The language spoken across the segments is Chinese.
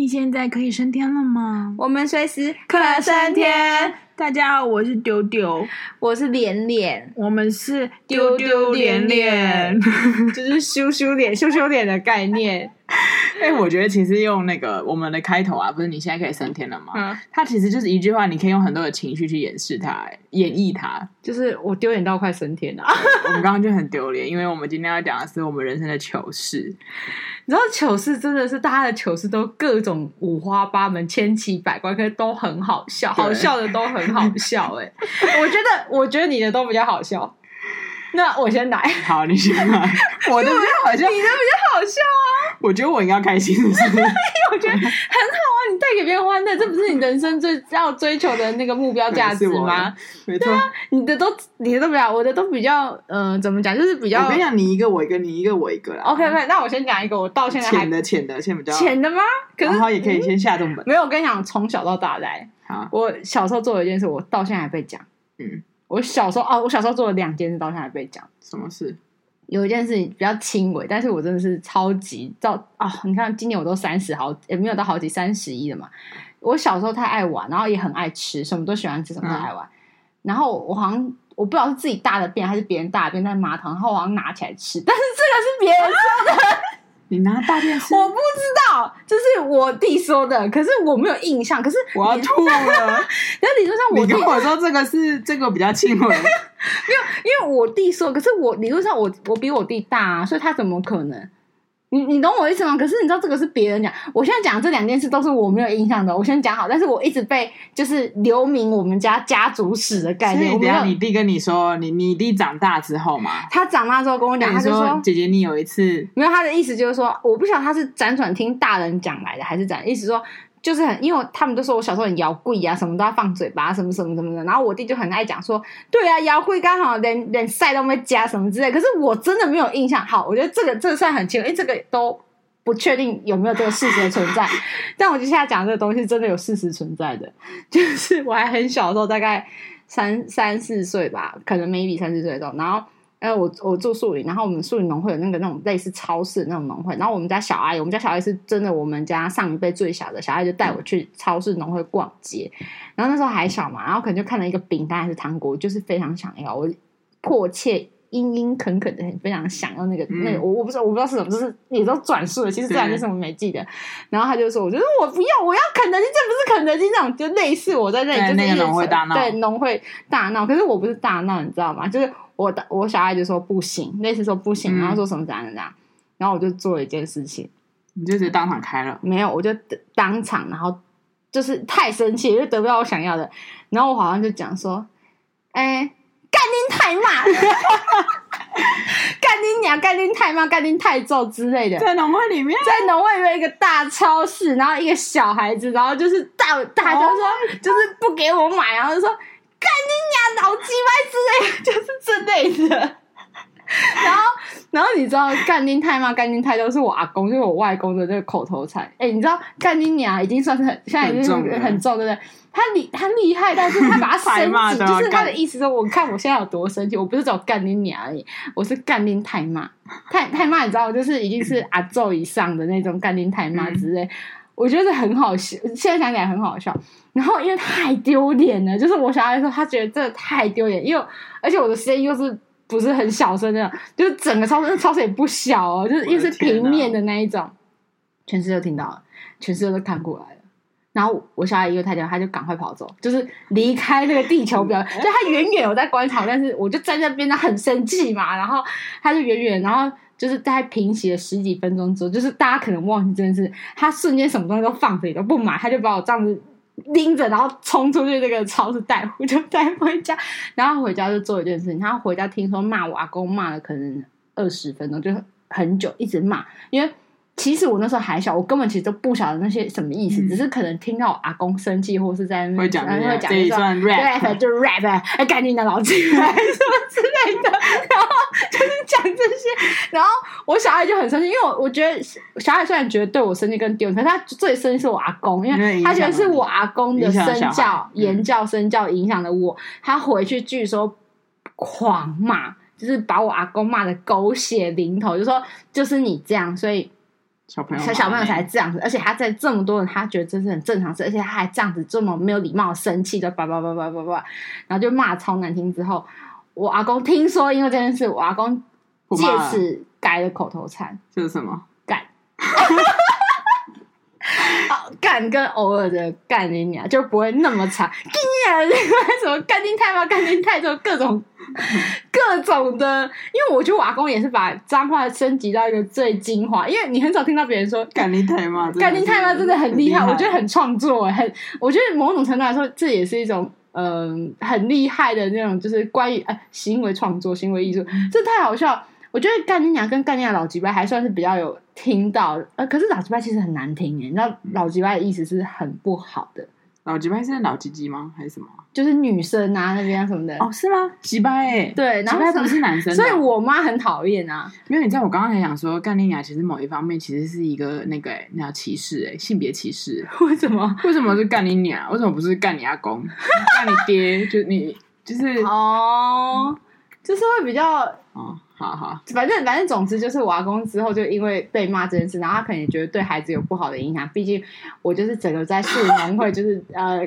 你现在可以升天了吗？我们随时可升天。大家好，我是丢丢，我是脸脸，我们是丢丢脸脸，就是羞羞脸、羞羞脸的概念。哎、欸，我觉得其实用那个我们的开头啊，不是你现在可以升天了吗？嗯，它其实就是一句话，你可以用很多的情绪去掩饰它、演绎它。就是我丢脸到快升天了。我们刚刚就很丢脸，因为我们今天要讲的是我们人生的糗事。你知道糗事真的是大家的糗事都各种五花八门、千奇百怪，可是都很好笑，好笑的都很好笑、欸。哎，我觉得，我觉得你的都比较好笑。那我先来，好，你先来。我的比较好笑，你的比较好笑啊！我觉得我应该要开心？我觉得很好啊，你带给别人欢乐，这不是你人生最要追求的那个目标价值吗？没错、啊，你的都，你的都比较，我的都比较，嗯、呃，怎么讲？就是比较。我跟你讲，你一个我一个，你一个我一个啦。OK OK，那我先讲一个，我到现在还浅的浅的，先比较浅的吗？可是然后也可以先下重本。没有，我跟你讲，从小到大来，好，我小时候做了一件事，我到现在还被讲，嗯。我小时候哦，我小时候做了两件事，到现在还被讲。什么事？有一件事情比较轻微，但是我真的是超级到啊、哦！你看，今年我都三十好，也没有到好几三十一了嘛。我小时候太爱玩，然后也很爱吃，什么都喜欢吃，什么都爱玩。嗯、然后我好像我不知道是自己大的便还是别人大的便在马桶，然后我好像拿起来吃，但是这个是别人说的。啊你拿大便吃？我不知道，这是我弟说的，可是我没有印象。可是 我要吐了。然后理论上我弟，你跟我说这个是这个比较轻微，没有，因为我弟说，可是我理论上我我比我弟大啊，所以他怎么可能？你你懂我意思吗？可是你知道这个是别人讲，我现在讲这两件事都是我没有印象的。我先讲好，但是我一直被就是留名我们家家族史的概念。等下你弟跟你说，你你弟长大之后嘛？他长大之后跟我讲，他就说姐姐，你有一次没有他的意思就是说，我不晓得他是辗转听大人讲来的，还是怎样意思说。就是很，因为他们都说我小时候很摇柜啊，什么都要放嘴巴，什么什么什么的。然后我弟就很爱讲说，对啊，摇柜刚好连连赛都没加什么之类。可是我真的没有印象。好，我觉得这个这个算很轻，因为这个都不确定有没有这个事实的存在。但我接下来讲这个东西真的有事实存在的，就是我还很小的时候，大概三三四岁吧，可能 maybe 三四岁的时候，然后。呃，我我住树林，然后我们树林农会有那个那种类似超市的那种农会，然后我们家小阿姨，我们家小阿姨是真的，我们家上一辈最小的小阿姨就带我去超市农会逛街，然后那时候还小嘛，然后可能就看了一个饼干还是糖果，就是非常想要，我迫切殷殷恳恳的非常想要那个、嗯、那个，我我不知道我不知道是什么，就是也都转述了，其实这两件事我没记得，然后他就说，我觉得我不要，我要肯德基，这不是肯德基那种，就类似我在那里就是那个农会大闹，对农会大闹，可是我不是大闹，你知道吗？就是。我我小孩就说不行，那次说不行，然后说什么怎样怎样，然后我就做了一件事情，你就直接当场开了？没有，我就当场，然后就是太生气，就得不到我想要的，然后我好像就讲说，哎，干你太骂，干丁娘，干丁太慢，干丁太重之类的，在农会里面，在农会里面一个大超市，然后一个小孩子，然后就是大大家说就是不给我买，然后就说。干你娘，老鸡巴之类，就是这类的。然后，然后你知道干丁太吗？干丁太都是我阿公，就是我外公的这个口头禅。哎，你知道干你娘已经算是很，现在已经很重，很重对不对？他厉他厉害，但是他把他升级，就是他的意思说，我看我现在有多生气，我不是只有干你娘而已，我是干丁太骂，太太骂，你知道，就是已经是阿祖以上的那种干丁太骂之类。我觉得很好笑，现在想起来很好笑。然后因为太丢脸了，就是我小孩说他觉得这太丢脸，因为而且我的声音又是不是很小声的，就是整个超市超市也不小哦，就是又是平面的那一种，全世界都听到了，全世界都看过来了。然后我小孩一个太屌，他就赶快跑走，就是离开那个地球表，就他远远有在观察，但是我就站在那边，他很生气嘛，然后他就远远，然后。就是大概平息了十几分钟之后，就是大家可能忘记这件事，他瞬间什么东西都放着也都不买，他就把我这样子拎着，然后冲出去那个超市带回，就带回家，然后回家就做一件事情，他回家听说骂我阿公骂了可能二十分钟，就很久一直骂，因为。其实我那时候还小，我根本其实都不晓得那些什么意思，嗯、只是可能听到我阿公生气，或是在那会讲会讲一段 rap，就 rap，哎，赶紧的老子什么之类的，然后就是讲这些，然后我小孩就很生气，因为我我觉得小孩虽然觉得对我生气跟丢人，可是他最生气是我阿公，因为他觉得是我阿公的身教、言教、身教影响了我，他回去据说狂骂，就是把我阿公骂的狗血淋头，就说就是你这样，所以。小朋友小小朋友才这样子，而且他在这么多人，他觉得这是很正常事，而且他还这样子这么没有礼貌，生气的叭叭叭叭叭叭，然后就骂超难听。之后，我阿公听说因为这件事，我阿公借此改了口头禅，这是什么？干。干跟偶尔的干你娘就不会那么长，干什么干金太吗干金太，就各种 各种的，因为我觉得我阿公也是把脏话升级到一个最精华，因为你很少听到别人说干你太妈，干你太妈真的很厉害，我觉得很创作，很我觉得某种程度来说，这也是一种嗯、呃、很厉害的那种，就是关于呃行为创作、行为艺术，这太好笑。我觉得干你娘跟干你娘老吉巴还算是比较有听到，呃，可是老吉巴其实很难听耶，你知道老吉巴的意思是很不好的。老鸡巴是老鸡鸡吗？还是什么？就是女生啊那边什么的。哦，是吗？鸡巴诶，对，然后不是男生，所以我妈很讨厌啊。因为你知道，我刚刚才想说，干你娘其实某一方面其实是一个那个诶，那叫歧视诶，性别歧视。为什么？为什么是干你娘？为什么不是干你阿公？干你爹？就你就是哦，就是会比较哦。好好，反正反正总之就是我阿公之后就因为被骂这件事，然后他可能也觉得对孩子有不好的影响。毕竟我就是整个在树农会就是 呃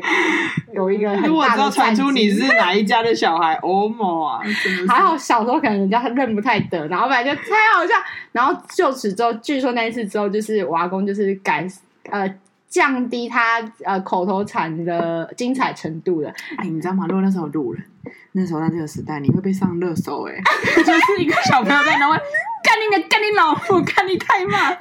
有一个很大的。如果知道传出你是哪一家的小孩，哦莫啊！还好小时候可能人家认不太得，然后反正就太好笑。然后就此之后，据说那一次之后，就是我阿公就是改呃降低他呃口头禅的精彩程度了。哎，你知道吗？如果那时候有路人。那时候在这个时代，你会被上热搜哎，就是一个小朋友在那问干你娘，干你老母，干你太慢，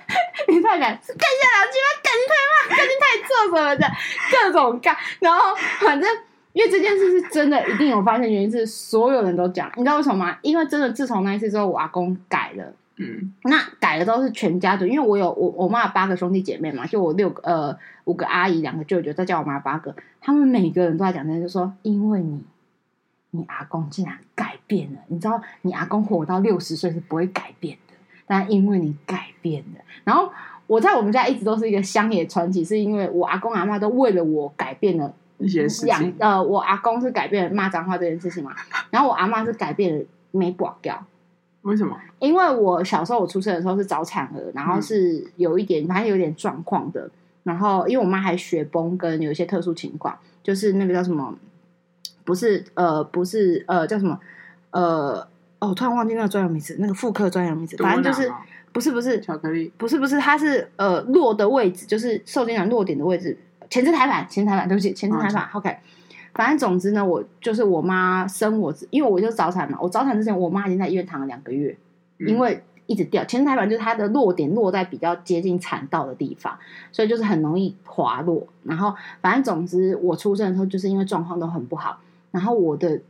你太敢，干一下老鸡巴，干你太妈，干你太做什么的，各种干。然后反正因为这件事是真的，一定有发现原因是所有人都讲，你知道为什么吗？因为真的自从那一次之后，我阿公改了，嗯，那改了都是全家族，因为我有我我妈有八个兄弟姐妹嘛，就我六个呃五个阿姨，两个舅舅，再加我妈八个，他们每个人都在讲，就是说因为你。你阿公竟然改变了，你知道，你阿公活到六十岁是不会改变的，但因为你改变了。然后我在我们家一直都是一个乡野传奇，是因为我阿公阿妈都为了我改变了一些事情。呃，我阿公是改变了骂脏话这件事情嘛，然后我阿妈是改变了没挂掉。为什么？因为我小时候我出生的时候是早产儿，然后是有一点，反正有点状况的。然后因为我妈还血崩，跟有一些特殊情况，就是那个叫什么？不是呃，不是呃，叫什么呃？哦，突然忘记那个专有名词，那个妇科专有名词，反正就是不是不是巧克力，不是不是，它是呃落的位置，就是受精卵落点的位置，前置胎盘，前置胎盘，对不起，前置胎盘。哦、OK，反正总之呢，我就是我妈生我，因为我就早产嘛，我早产之前，我妈已经在医院躺了两个月，嗯、因为一直掉前置胎盘，就是它的落点落在比较接近产道的地方，所以就是很容易滑落。然后反正总之，我出生的时候就是因为状况都很不好。然后我的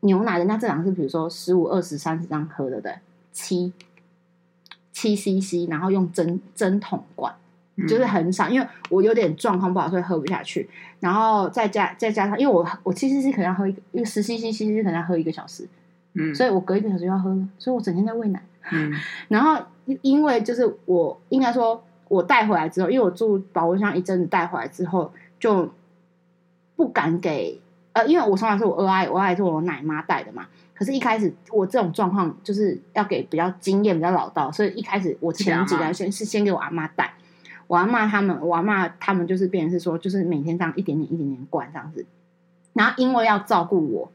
牛奶，人家正常是比如说十五、二十、三十这样喝的，对，七七 CC，然后用针针筒灌，就是很少，因为我有点状况不好，所以喝不下去。然后再加再加上，因为我我七 CC 可能要喝一个，因为十 CC 七 CC 可能要喝一个小时，嗯，所以我隔一个小时要喝，所以我整天在喂奶。嗯，然后因为就是我应该说，我带回来之后，因为我住保温箱一阵子带回来之后，就不敢给。呃，因为我从小是我二阿姨，我二阿姨是我奶妈带的嘛。可是，一开始我这种状况就是要给比较经验、比较老道，所以一开始我前几年先是先给我阿妈带，我阿妈他们，我阿妈他们就是变成是说，就是每天这样一点点、一点点灌这样子。然后因为要照顾我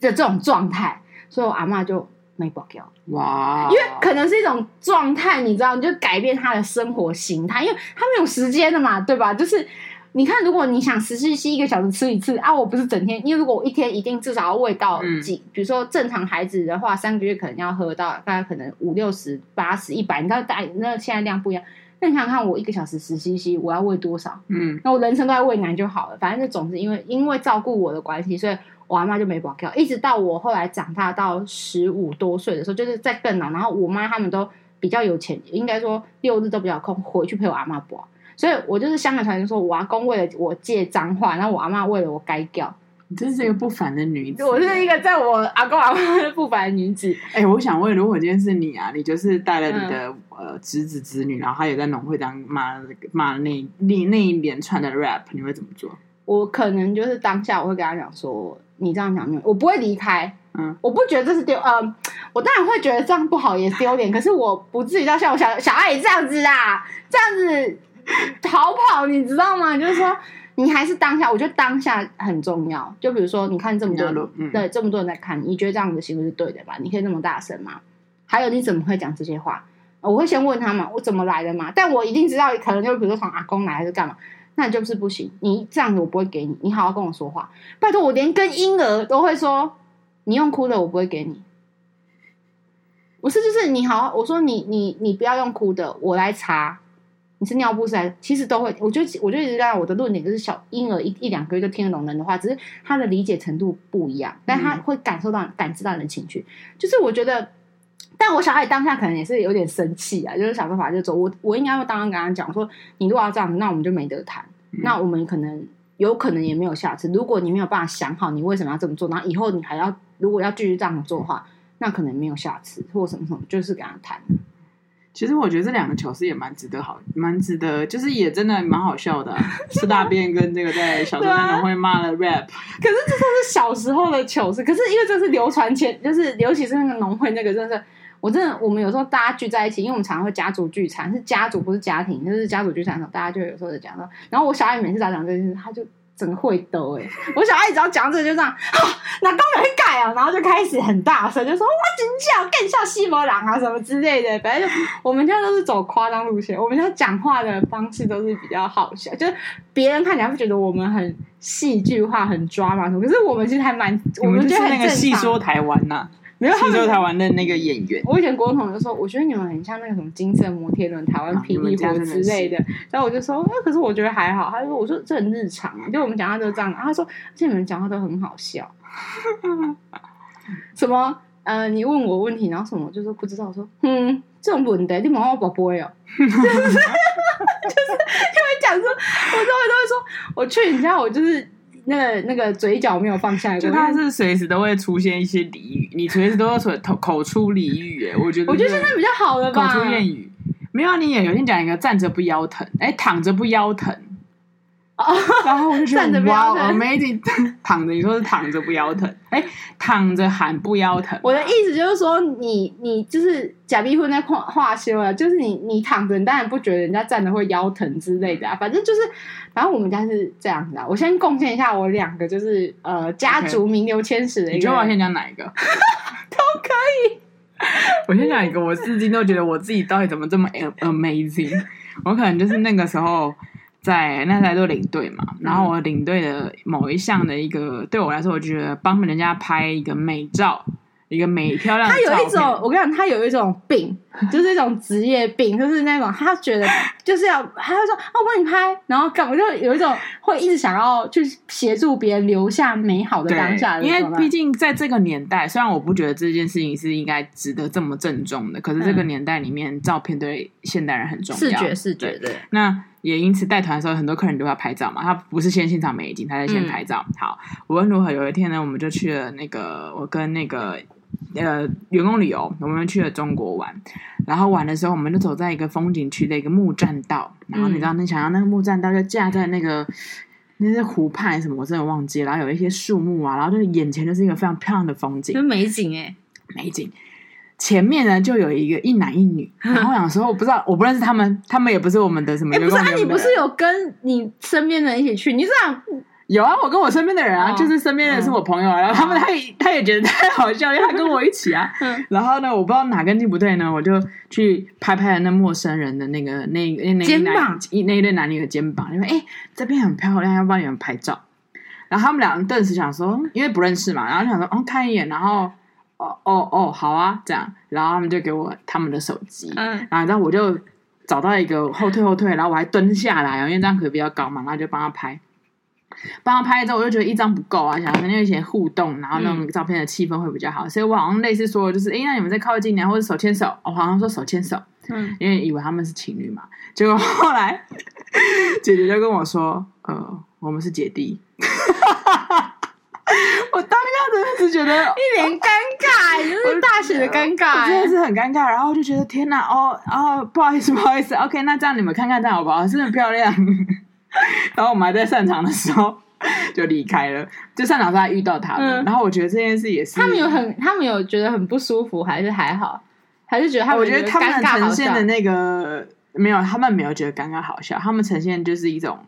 的这种状态，所以我阿妈就没保掉。哇！因为可能是一种状态，你知道，你就改变他的生活形态，因为他没有时间的嘛，对吧？就是。你看，如果你想十四七一个小时吃一次啊，我不是整天，因为如果我一天一定至少要喂到几，嗯、比如说正常孩子的话，三个月可能要喝到大概可能五六十、八十、一百，你知道大那现在量不一样。那你想想看，我一个小时十 CC，我要喂多少？嗯，那我人生都在喂奶就好了。反正就总是因为因为照顾我的关系，所以我阿妈就没保掉。一直到我后来长大到十五多岁的时候，就是在更老，然后我妈他们都比较有钱，应该说六日都比较空，回去陪我阿妈保。所以我就是香港传人说，我阿公为了我借脏话，然后我阿妈为了我改掉。你真是一个不凡的女子。我是一个在我阿公阿妈不凡的女子。哎、欸，我想问，如果今天是你啊，你就是带了你的、嗯、呃侄子侄女，然后他也在农会这样骂骂那那那一连串的 rap，你会怎么做？我可能就是当下我会跟他讲说，你这样讲没有，我不会离开。嗯，我不觉得这是丢，呃，我当然会觉得这样不好，也丢脸。可是我不至于到像我小小爱这样子啊，这样子逃跑，你知道吗？就是说，你还是当下，我觉得当下很重要。就比如说，你看这么多人，嗯、对，这么多人在看，你觉得这样的行为是对的吧？你可以那么大声吗？还有，你怎么会讲这些话？我会先问他嘛，我怎么来的嘛？但我一定知道，可能就比如说从阿公来还是干嘛。那就是不行，你这样子我不会给你，你好好跟我说话，拜托我连跟婴儿都会说，你用哭的我不会给你，不是就是你好，我说你你你不要用哭的，我来查，你是尿不湿，其实都会，我就我就一直在我的论点就是小婴儿一一两个月就听得懂人的话，只是他的理解程度不一样，但他会感受到感知到你的情绪，就是我觉得，但我小孩当下可能也是有点生气啊，就是想办法就走，我我应该会当然跟他讲说，你如果要这样子，那我们就没得谈。那我们可能有可能也没有下次。如果你没有办法想好你为什么要这么做，然后以后你还要如果要继续这样做的话，那可能没有下次或什么什么，就是跟他谈。其实我觉得这两个糗事也蛮值得好，蛮值得，就是也真的蛮好笑的，吃大便跟这个在小时候 农会骂的 rap。可是这都是小时候的糗事，可是因为这是流传前，就是尤其是那个农会那个，真的是。我真的，我们有时候大家聚在一起，因为我们常常会家族聚餐，是家族不是家庭，就是家族聚餐的时候，大家就有时候就讲到。然后我小爱每次在讲这件事，他就整个会抖哎。我小爱只要讲这个就这样，啊，哪刚有会改啊，然后就开始很大声，就说我真叫更像西摩狼啊什么之类的。反正就我们家都是走夸张路线，我们家讲话的方式都是比较好笑，就是别人看起来会觉得我们很戏剧化、很抓嘛什么，可是我们其实还蛮，我们就是那个戏说台湾呐、啊。没有，他们台湾的那个演员。我以前国中同学说，我觉得你们很像那个什么金色摩天轮、台湾霹雳火之类的。然后我就说，那可是我觉得还好。他就说，我说这很日常啊，就我们讲话都这样。他说，而且你们讲话都很好笑。什么？呃，你问我问题，然后什么？就是不知道。我说，嗯，这种问题你问我宝贝哦。就是就会讲说，我都会都会说，我去你家，我就是。那个那个嘴角没有放下来，就他是随时都会出现一些俚语，你随时都要说口口出俚语，哎，我觉得我觉得现在比较好了吧，口出谚语，没有啊，你也有天讲一个站着不腰疼，哎，躺着不腰疼。哦，然后我就觉得哇，amazing，躺着你说是躺着不腰疼，哎，躺着喊不腰疼。我的意思就是说，你你就是假逼婚在话话休了，就是你你躺着，你当然不觉得人家站着会腰疼之类的啊。反正就是，反正我们家是这样子啊。我先贡献一下我两个，就是呃家族名流千史的一个。你觉得我先讲哪一个？都可以。我先讲一个，我至今都觉得我自己到底怎么这么 amazing。我可能就是那个时候。在那台做领队嘛，然后我领队的某一项的一个，对我来说，我觉得帮人家拍一个美照。一个美漂亮的，他有一种，我跟你讲，他有一种病，就是一种职业病，就是那种他觉得就是要，他会说哦，我帮你拍，然后干，我就有一种会一直想要去协助别人留下美好的当下的。因为毕竟在这个年代，虽然我不觉得这件事情是应该值得这么郑重的，可是这个年代里面，照片对现代人很重要，视觉视觉对。那也因此带团的时候，很多客人都要拍照嘛，他不是先欣赏美景，他在先拍照。嗯、好，无论如何，有一天呢，我们就去了那个，我跟那个。呃，员工旅游，我们去了中国玩，然后玩的时候，我们就走在一个风景区的一个木栈道，然后你知道，你想要那个木栈道就架在那个那些湖畔什么，我真的忘记了，然后有一些树木啊，然后就是眼前就是一个非常漂亮的风景，就美景哎，美景。前面呢就有一个一男一女，然后我想说，我不知道，我不认识他们，他们也不是我们的什么员工旅游。不是，啊，你不是有跟你身边的人一起去？你这样。有啊，我跟我身边的人啊，哦、就是身边的人是我朋友，啊，然后他们他也他也觉得太好笑，因为他跟我一起啊。然后呢，我不知道哪根筋不对呢，我就去拍拍了那陌生人的那个那那那肩膀，一那一对男女的肩膀，因为哎这边很漂亮，要帮你们拍照。然后他们两个顿时想说，因为不认识嘛，然后就想说，哦看一眼，然后哦哦哦好啊这样，然后他们就给我他们的手机，嗯，然后我就找到一个后退后退，然后我还蹲下来，因为这样可以比较高嘛，然后就帮他拍。帮他拍之后，我就觉得一张不够啊，想跟那些互动，然后那种照片的气氛会比较好，嗯、所以我好像类似说，就是哎，那你们再靠近点，或者手牵手，我好像说手牵手，嗯，因为以为他们是情侣嘛，结果后来姐姐就跟我说，呃，我们是姐弟，我当下真的是觉得一脸尴尬，就是大写的尴尬，真的是很尴尬，然后就觉得天哪，哦哦，不好意思，不好意思，OK，那这样你们看看这样好不好？真的很漂亮。然后我们还在散场的时候，就离开了。就散场时还遇到他们，嗯、然后我觉得这件事也是他们有很，他们有觉得很不舒服，还是还好，还是觉得他们觉得我觉得他们呈现的那个没有，他们没有觉得尴尬好笑，他们呈现就是一种。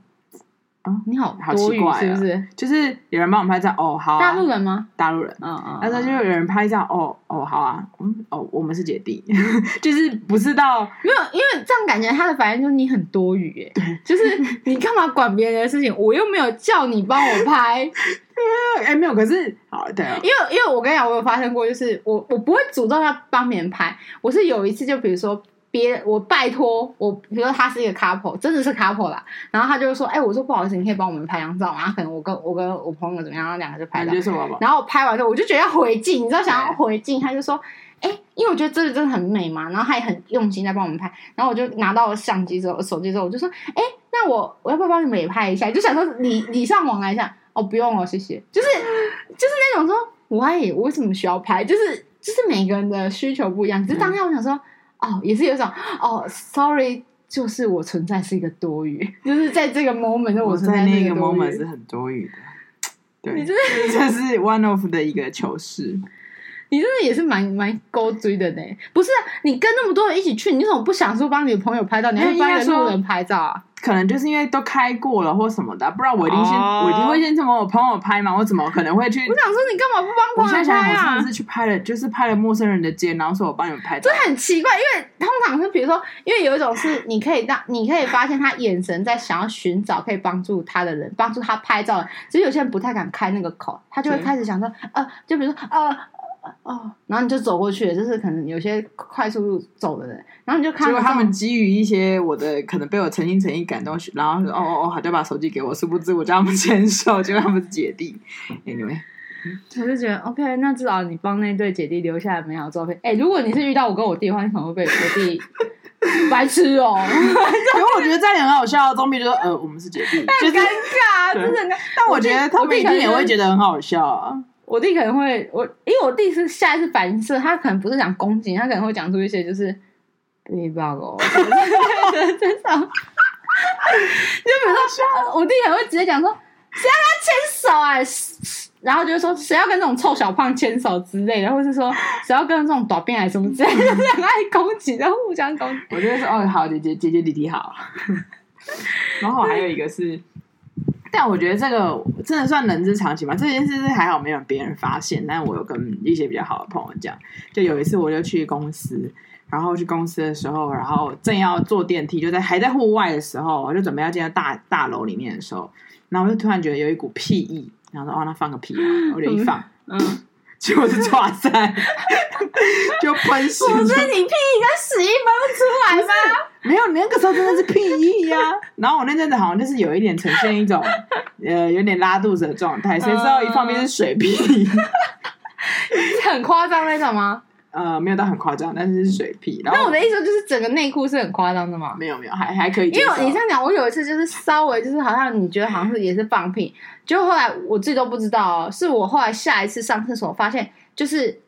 你好，好奇怪，是不是？就是有人帮我们拍照，哦，好，大陆人吗？大陆人，嗯嗯，然后就有人拍照，哦哦，好啊，嗯，哦，我们是姐弟，就是不知道没有，因为这样感觉他的反应就是你很多余，哎，对，就是你干嘛管别人的事情？我又没有叫你帮我拍，哎，没有，可是好，对啊，因为因为我跟你讲，我有发生过，就是我我不会主动要帮别人拍，我是有一次，就比如说。别我拜托我，比如说他是一个 couple，真的是 couple 啦。然后他就说：“哎、欸，我说不好意思，你可以帮我们拍张照吗？”然后可能我跟我跟我朋友怎么样，然后两个就拍了。然后我拍完之后，我就觉得要回敬，你知道想要回敬，他就说：“哎、欸，因为我觉得这个真的很美嘛。”然后他也很用心在帮我们拍。然后我就拿到了相机之后，手机之后，我就说：“哎、欸，那我我要不要帮你们也拍一下？”就想说礼礼尚往来一下。哦，不用哦，谢谢。就是就是那种说，我我为什么需要拍？就是就是每个人的需求不一样。只是当下我想说。哦，也是有一种哦，sorry，就是我存在是一个多余，就是在这个 moment，我存在那个 moment 是很多余的。对，你真的这是 one of 的一个糗事。你真的也是蛮蛮勾追的呢。不是啊，你跟那么多人一起去，你怎么不想说帮你的朋友拍照？你还帮一个路人拍照啊？可能就是因为都开过了或什么的，不然我一定先，oh. 我一定会先帮我朋友拍嘛。我怎么可能会去？我想说，你干嘛不帮朋友拍啊？我现在想，我上次去拍了，就是拍了陌生人的肩，然后说我帮你们拍照。这很奇怪，因为通常是比如说，因为有一种是你可以让你可以发现他眼神在想要寻找可以帮助他的人，帮助他拍照。其实有些人不太敢开那个口，他就会开始想说，呃，就比如说，呃。哦，然后你就走过去，就是可能有些快速路走的人，然后你就看到他们基于一些我的可能被我诚心诚意感动，然后说哦哦哦，好，就把手机给我，殊不知我叫他们牵手，结果他们是姐弟。Anyway，我就觉得 OK，那至少你帮那对姐弟留下来美好照片。哎，如果你是遇到我跟我弟的话，你可能会被我弟 白痴哦。因为我觉得这样也很好笑，总比就说呃我们是姐弟，很尴尬，真的。但我觉得他们一定也会觉得很好笑啊。我弟可能会，我因为我弟是下一次反应是，他可能不是讲攻击，他可能会讲出一些就是，bug 哦，就比如说，我弟可能会直接讲说，谁要跟他牵手啊？然后就是说，谁要跟这种臭小胖牵手之类的，或是说，谁要跟这种短辫还是什么之类的，很爱攻击，然后互相攻击。我觉得说哦，好姐姐姐姐弟弟好。然后还有一个是。但我觉得这个真的算人之常情吧。这件事是还好没有别人发现，但我有跟一些比较好的朋友讲。就有一次，我就去公司，然后去公司的时候，然后正要坐电梯，就在还在户外的时候，我就准备要进到大大楼里面的时候，然后我就突然觉得有一股屁意，然后说：“哦，那放个屁啊！”我就一放，嗯。嗯结果是抓塞，就喷屎。不是你屁跟屎一分不出来吗？没有，你那个时候真的是屁意呀、啊。然后我那阵子好像就是有一点呈现一种呃有点拉肚子的状态，谁知道一方面是水屁，很夸张那种吗？呃，没有到很夸张，但是是水屁。然后那我的意思就是整个内裤是很夸张的吗？没有没有，还还可以。因为你这样讲，我有一次就是稍微就是好像你觉得好像是也是放屁，结果后来我自己都不知道、哦，是我后来下一次上厕所发现，就是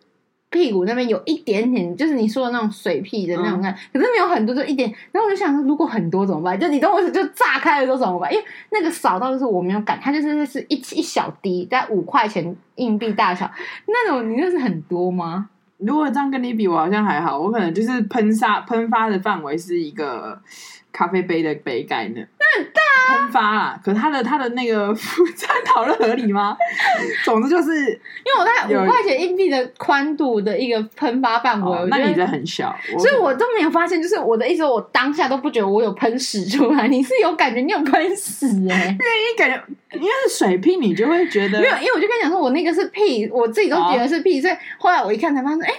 屁股那边有一点点，就是你说的那种水屁的那种感，嗯、可是没有很多，就一点。然后我就想说，如果很多怎么办？就你懂我就炸开了都怎么办？因为那个扫到就是我没有感，它就是是一一小滴，在五块钱硬币大小那种，你那是很多吗？如果这样跟你比，我好像还好，我可能就是喷杀喷发的范围是一个咖啡杯的杯盖呢。那很大啊！喷发啦，可是它的它的那个 这样讨论合理吗？总之就是，因为我在五块钱硬币的宽度的一个喷发范围，那你这很小，所以我都没有发现。就是我的意思，我当下都不觉得我有喷屎出来，你是有感觉，你有喷屎哎、欸，因为你感觉因为是水屁，你就会觉得没有，因为我就跟你讲说，我那个是屁，我自己都觉得是屁，所以后来我一看才发现，哎。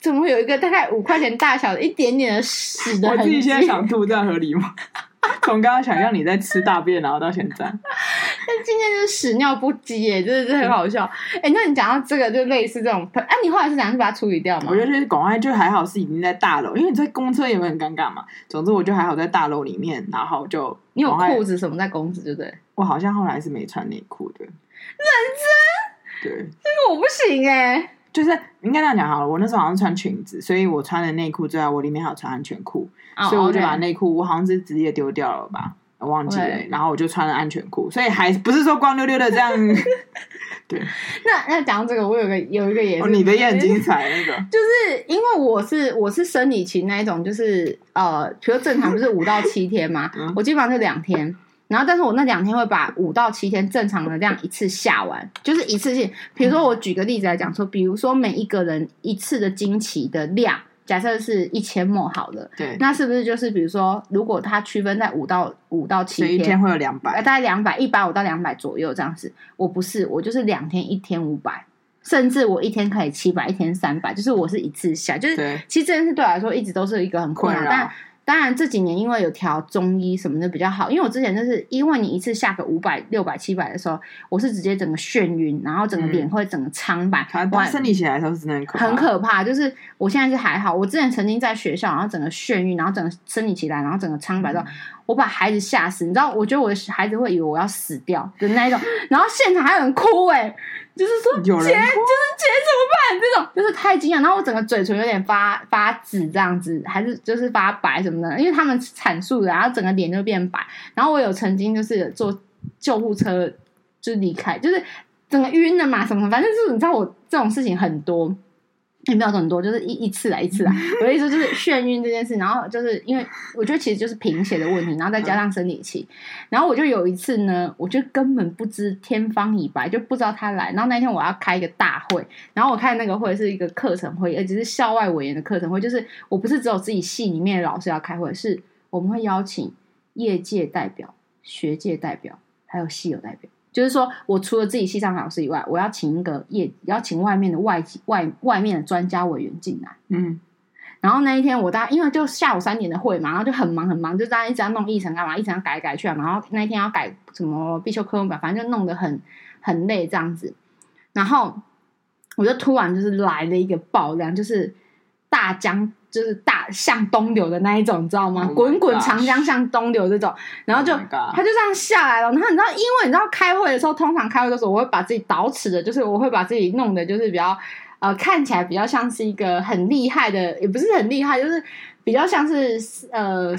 怎么会有一个大概五块钱大小的一点点的屎的？我自己现在想吐，这样合理吗？从刚刚想象你在吃大便，然后到现在，但今天就是屎尿不羁耶，真的是很好笑。哎、嗯欸，那你讲到这个，就类似这种，哎、啊，你后来是怎样去把它处理掉吗？我觉得就是广外就还好，是已经在大楼，因为你在公车也会很尴尬嘛。总之，我就还好在大楼里面，然后就你有裤子什么在公司，对不对？我好像后来是没穿内裤的，认真？对，这个我不行哎、欸。就是应该这样讲好了，我那时候好像穿裙子，所以我穿的内裤之外，我里面还有穿安全裤，oh, 所以我就把内裤，我好像是直接丢掉了吧。我忘记了。对然后我就穿了安全裤，所以还不是说光溜溜的这样。对，那那讲到这个，我有个有一个也是，哦，你的也很精彩那个，就是因为我是我是生理期那一种，就是呃，比如正常不是五到七天嘛，嗯、我基本上是两天。然后，但是我那两天会把五到七天正常的这样一次下完，就是一次性。比如说，我举个例子来讲说，比如说每一个人一次的经期的量，假设是一千 ml 好了，对，那是不是就是比如说，如果它区分在五到五到七天，一天会有两百，大概两百一百五到两百左右这样子。我不是，我就是两天一天五百，甚至我一天可以七百，一天三百，就是我是一次下，就是其实这件事对我来说一直都是一个很困扰，但。当然这几年因为有调中医什么的比较好，因为我之前就是因为你一次下个五百、六百、七百的时候，我是直接整个眩晕，然后整个脸会整个苍白。我生理起来的时候是真的很可怕。很可怕，就是我现在是还好，我之前曾经在学校，然后整个眩晕，然后整个生理起来，然后整个苍白到。嗯我把孩子吓死，你知道？我觉得我的孩子会以为我要死掉的那一种，然后现场还有人哭、欸，哎，就是说姐，就是姐怎么办？这种就是太惊讶，然后我整个嘴唇有点发发紫，这样子，还是就是发白什么的，因为他们阐述的，然后整个脸就变白。然后我有曾经就是坐救护车就离开，就是整个晕了嘛，什么，反正就是你知道我这种事情很多。也没有很多，就是一一次来一次来。我的意思就是眩晕这件事，然后就是因为我觉得其实就是贫血的问题，然后再加上生理期，然后我就有一次呢，我就根本不知天方已白，就不知道他来。然后那天我要开一个大会，然后我开那个会是一个课程会，而且是校外委员的课程会，就是我不是只有自己系里面的老师要开会，是我们会邀请业界代表、学界代表，还有系友代表。就是说，我除了自己系上老师以外，我要请一个业，要请外面的外外外面的专家委员进来。嗯，然后那一天我大概因为就下午三点的会嘛，然后就很忙很忙，就大家一直要弄议程干嘛，议程要改来改去啊。然后那一天要改什么必修课文表，反正就弄得很很累这样子。然后我就突然就是来了一个爆量，就是大江。就是大向东流的那一种，你知道吗？滚滚长江向东流这种，然后就、oh、他就这样下来了。然后你知道，因为你知道开会的时候，通常开会的时候，我会把自己捯饬的，就是我会把自己弄的，就是比较呃看起来比较像是一个很厉害的，也不是很厉害，就是比较像是呃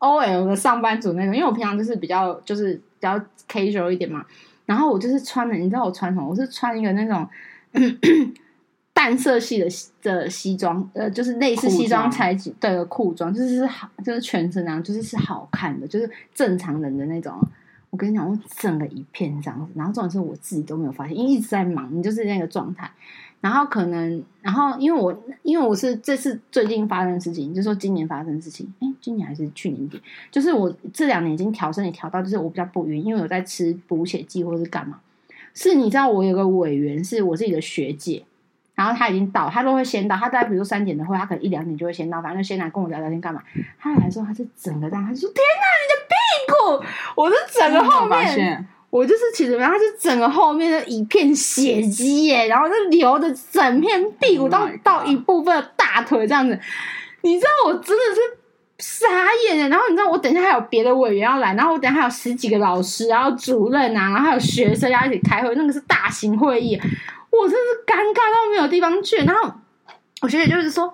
OL 的上班族那种。因为我平常就是比较就是比较 casual 一点嘛。然后我就是穿的，你知道我穿什么？我是穿一个那种。淡色系的的西装，呃，就是类似西装材质的裤装，就是是好，就是全身那样，就是是好看的，就是正常人的那种。我跟你讲，我整个一片这样子，然后重点是我自己都没有发现，因为一直在忙，你就是那个状态。然后可能，然后因为我因为我是这次最近发生的事情，就是说今年发生的事情，哎，今年还是去年底，就是我这两年已经调身体调到，就是我比较不晕，因为我在吃补血剂或者是干嘛。是你知道，我有个委员是我自己的学姐。然后他已经到，他都会先到。他大概比如说三点的会，他可能一两点就会先到，反正就先来跟我聊聊天干嘛。他来说他是整个这样，他就说：“天哪，你的屁股！”我是整个后面，我就是其实，然后他是整个后面的一片血迹耶，然后就流的整片屁股到、oh、到一部分的大腿这样子。你知道我真的是傻眼耶。然后你知道我等一下还有别的委员要来，然后我等一下还有十几个老师，然后主任啊，然后还有学生要一起开会，那个是大型会议。我真是尴尬到没有地方去，然后我学姐就是说，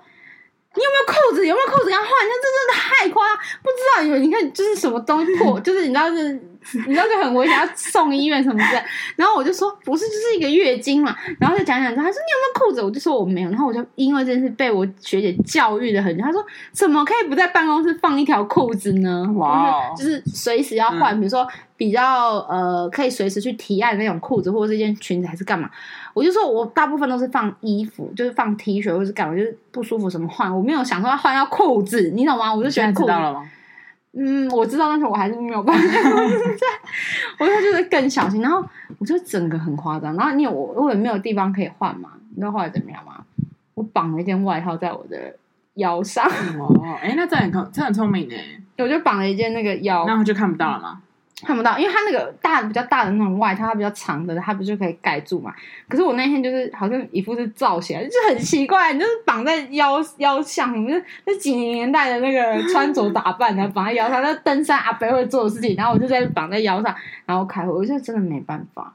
你有没有裤子？有没有裤子给他换？那真的太夸张，不知道以为你看就是什么东西破，就是你知道是。你知道就很危险，要送医院什么的。然后我就说不是，就是一个月经嘛。然后就讲讲之后，他说你有没有裤子？我就说我没有。然后我就因为这件事被我学姐教育的很。他说怎么可以不在办公室放一条裤子呢？哇 Wow，就是随时要换，比如说比较呃可以随时去提案那种裤子，或者是一件裙子还是干嘛？我就说我大部分都是放衣服，就是放 T 恤或者是干嘛，就是不舒服什么换。我没有想说要换要裤子，你懂吗？我就喜欢裤子。嗯，我知道，但是我还是没有办法。我就是在，我就就是更小心。然后我就整个很夸张。然后你有我，我也没有地方可以换嘛。你知道后来怎么样吗？我绑了一件外套在我的腰上。哦，哎，那这很聪，这很聪明呢。我就绑了一件那个腰，然后就看不到了吗？看不到，因为它那个大比较大的那种外套，它比较长的，它不就可以盖住嘛？可是我那天就是好像一副是罩起来，就很奇怪，你就是绑在腰腰上，就那几零年代的那个穿着打扮，然后绑在腰上，那登山阿伯会做的事情，然后我就在绑在腰上，然后开会，我就真的没办法，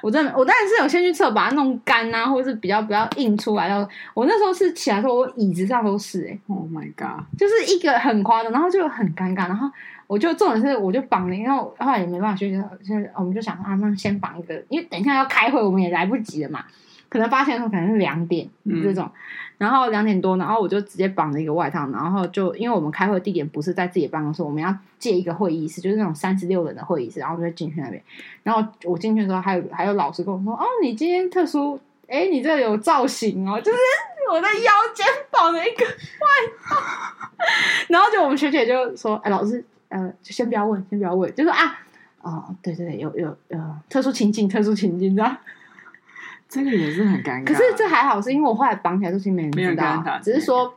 我真的，我当然是有先去厕所把它弄干啊，或者是比较比较硬出来。然后我那时候是起来的时候，我椅子上都是、欸，哎，Oh my god，就是一个很夸张，然后就很尴尬，然后。我就重点是我就绑了，然后后来也没办法休息，现在我们就想啊，那先绑一个，因为等一下要开会，我们也来不及了嘛。可能发现的时候可能是两点这种，嗯、然后两点多，然后我就直接绑了一个外套，然后就因为我们开会地点不是在自己的办公室，我们要借一个会议室，就是那种三十六人的会议室，然后我就进去那边。然后我进去的时候，还有还有老师跟我说：“哦，你今天特殊，哎，你这有造型哦，就是 我在腰间绑了一个外套。”然后就我们学姐就说：“哎，老师，呃，就先不要问，先不要问，就说啊，哦，对对对，有有呃，特殊情境，特殊情境，这样。”这个也是很尴尬，可是这还好，是因为我后来绑起来都是没人知道，只是说，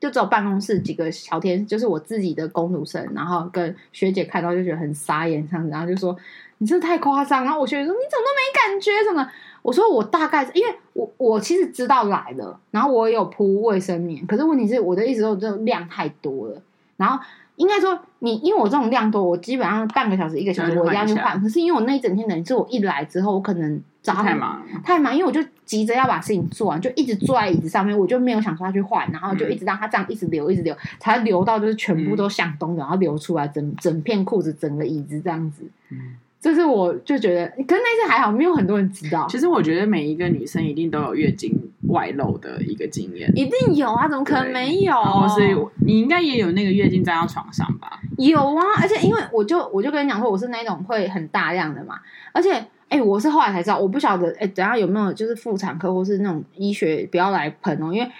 就只有办公室几个小天，就是我自己的工读生，然后跟学姐看到就觉得很傻眼，这样子，然后就说你这太夸张，然后我学姐说你怎么都没感觉什么？我说我大概因为我我其实知道来了，然后我有铺卫生棉，可是问题是我的意思说这量太多了，然后。应该说，你因为我这种量多，我基本上半个小时、一个小时我一定要去换。可是因为我那一整天等于是我一来之后，我可能早上太忙，太忙，因为我就急着要把事情做完，就一直坐在椅子上面，我就没有想说要去换，然后就一直让它这样一直流，一直流，才流到就是全部都向东，然后流出来整整片裤子、整个椅子这样子。嗯。这是我就觉得，可是那次还好，没有很多人知道。其实我觉得每一个女生一定都有月经外露的一个经验，一定有啊，怎么可能没有？所以你应该也有那个月经站到床上吧？有啊，而且因为我就我就跟你讲说，我是那种会很大量的嘛，而且哎，我是后来才知道，我不晓得哎，等下有没有就是妇产科或是那种医学不要来喷哦，因为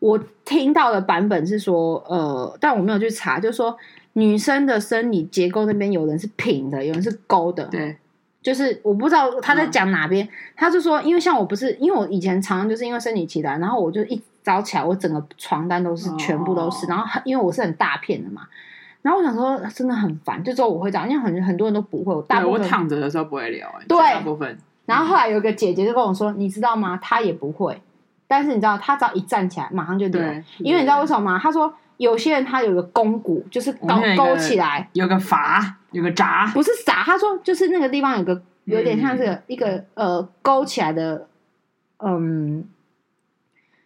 我听到的版本是说，呃，但我没有去查，就是说。女生的生理结构那边有人是平的，有人是勾的。对，就是我不知道他在讲哪边。嗯、他就说，因为像我不是，因为我以前常常就是因为生理期来，然后我就一早起来，我整个床单都是全部都是，哦、然后因为我是很大片的嘛，然后我想说真的很烦，就只有我会这样，因为很很多人都不会，我大部分我躺着的时候不会流，对，大部分。然后后来有个姐姐就跟我说，你知道吗？她也不会，但是你知道，她只要一站起来，马上就流，对因为你知道为什么吗？她说。有些人他有个肱骨，就是勾勾起来，有个阀，有个闸，不是闸。他说就是那个地方有个有点像这个一个呃勾起来的，嗯，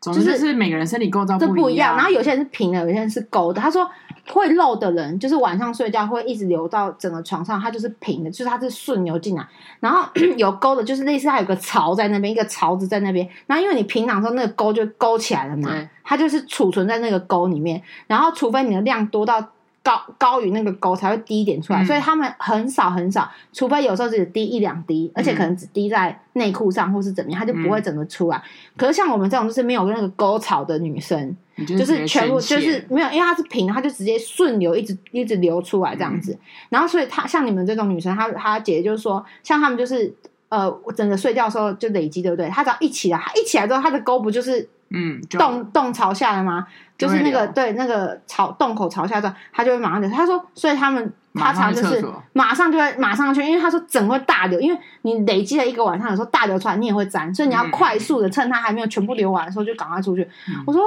就是是每个人身体构造都不一样。然后有些人是平的，有些人是勾的。他说。会漏的人，就是晚上睡觉会一直流到整个床上，它就是平的，就是它是顺流进来。然后有沟的，就是类似它有个槽在那边，一个槽子在那边。然后因为你平常说那个沟就勾起来了嘛，它就是储存在那个沟里面。然后除非你的量多到。高高于那个沟才会滴一点出来，嗯、所以他们很少很少，除非有时候只滴一两滴，而且可能只滴在内裤上或是怎么样，它就不会整个出来。嗯、可是像我们这种就是没有那个沟槽的女生，就，就是全部就是没有，因为它是平的，它就直接顺流一直一直流出来这样子。嗯、然后所以她像你们这种女生，她她姐姐就是说，像他们就是呃，整个睡觉的时候就累积，对不对？她只要一起来，她一起来之后，她的沟不就是？嗯，洞洞朝下的吗？就是那个对那个朝洞口朝下的，他就会马上流。他说，所以他们他常就是马上就会马上去，因为他说整个大流，因为你累积了一个晚上，有时候大流出来你也会粘，所以你要快速的趁它还没有全部流完的时候就赶快出去。嗯、我说，